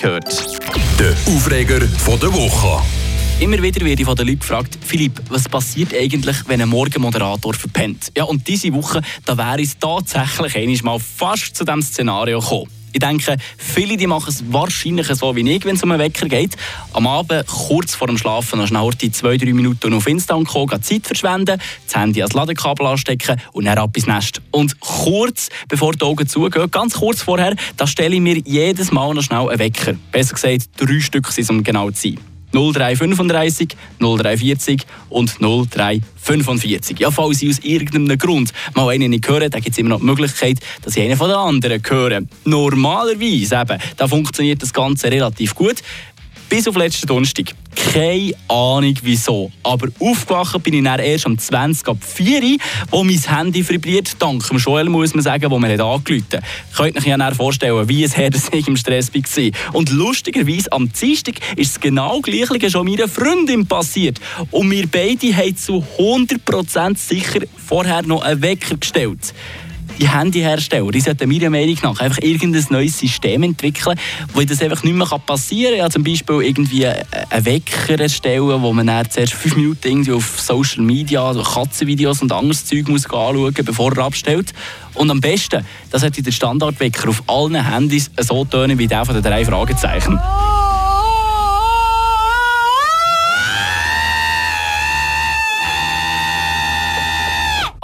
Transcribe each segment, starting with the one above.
gehört. Der Aufreger von der Woche. Immer wieder werde ich von den Leuten gefragt, Philipp, was passiert eigentlich, wenn ein Morgenmoderator verpennt? Ja, und diese Woche, da wäre es tatsächlich einmal fast zu diesem Szenario gekommen. Ich denke, viele die machen es wahrscheinlich so wie ich, wenn es um einen Wecker geht. Am Abend, kurz vor dem Schlafen, noch schnell die zwei, drei Minuten auf Insta kommen, Zeit verschwenden, das Handy ans Ladekabel anstecken und dann ab ins Nest. Und kurz bevor die Augen zugehen, ganz kurz vorher, da stelle ich mir jedes Mal noch schnell einen Wecker. Besser gesagt, drei Stück sind um genau zu sein. 0335, 0340 und 0345. Ja, falls Sie aus irgendeinem Grund mal einen nicht hören, dann gibt es immer noch die Möglichkeit, dass Sie einen von den anderen hören. Normalerweise eben, da funktioniert das Ganze relativ gut. Bis auf letzten Donnerstag. Keine Ahnung wieso. Aber aufgewacht bin ich dann erst am 20 ab 4 wo mein Handy vibriert. Dank dem Joel, muss man sagen, wo man hat angerufen hat. Könnt euch ja vorstellen, wie es her ich im Stress war. Und lustigerweise, am Dienstag ist es genau gleich schon meiner Freundin passiert. Und wir beide haben zu 100% sicher vorher noch einen Wecker gestellt die Handyhersteller, die sollten meiner Meinung nach einfach irgendein neues System entwickeln, wo das einfach nicht mehr passieren kann. Ja, zum Beispiel irgendwie einen Wecker erstellen, wo man dann zuerst fünf Minuten irgendwie auf Social Media, also Katzenvideos und anderes Zeug muss anschauen bevor er abstellt. Und am besten, das sollte der Standardwecker auf allen Handys so tönen wie der von den drei Fragezeichen.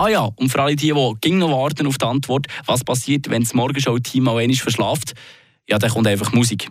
Ah ja, und für alle die, die ging noch warten auf die Antwort, was passiert, wenn das Morgenshow-Team mal einmal verschlaft, ja, dann kommt einfach Musik.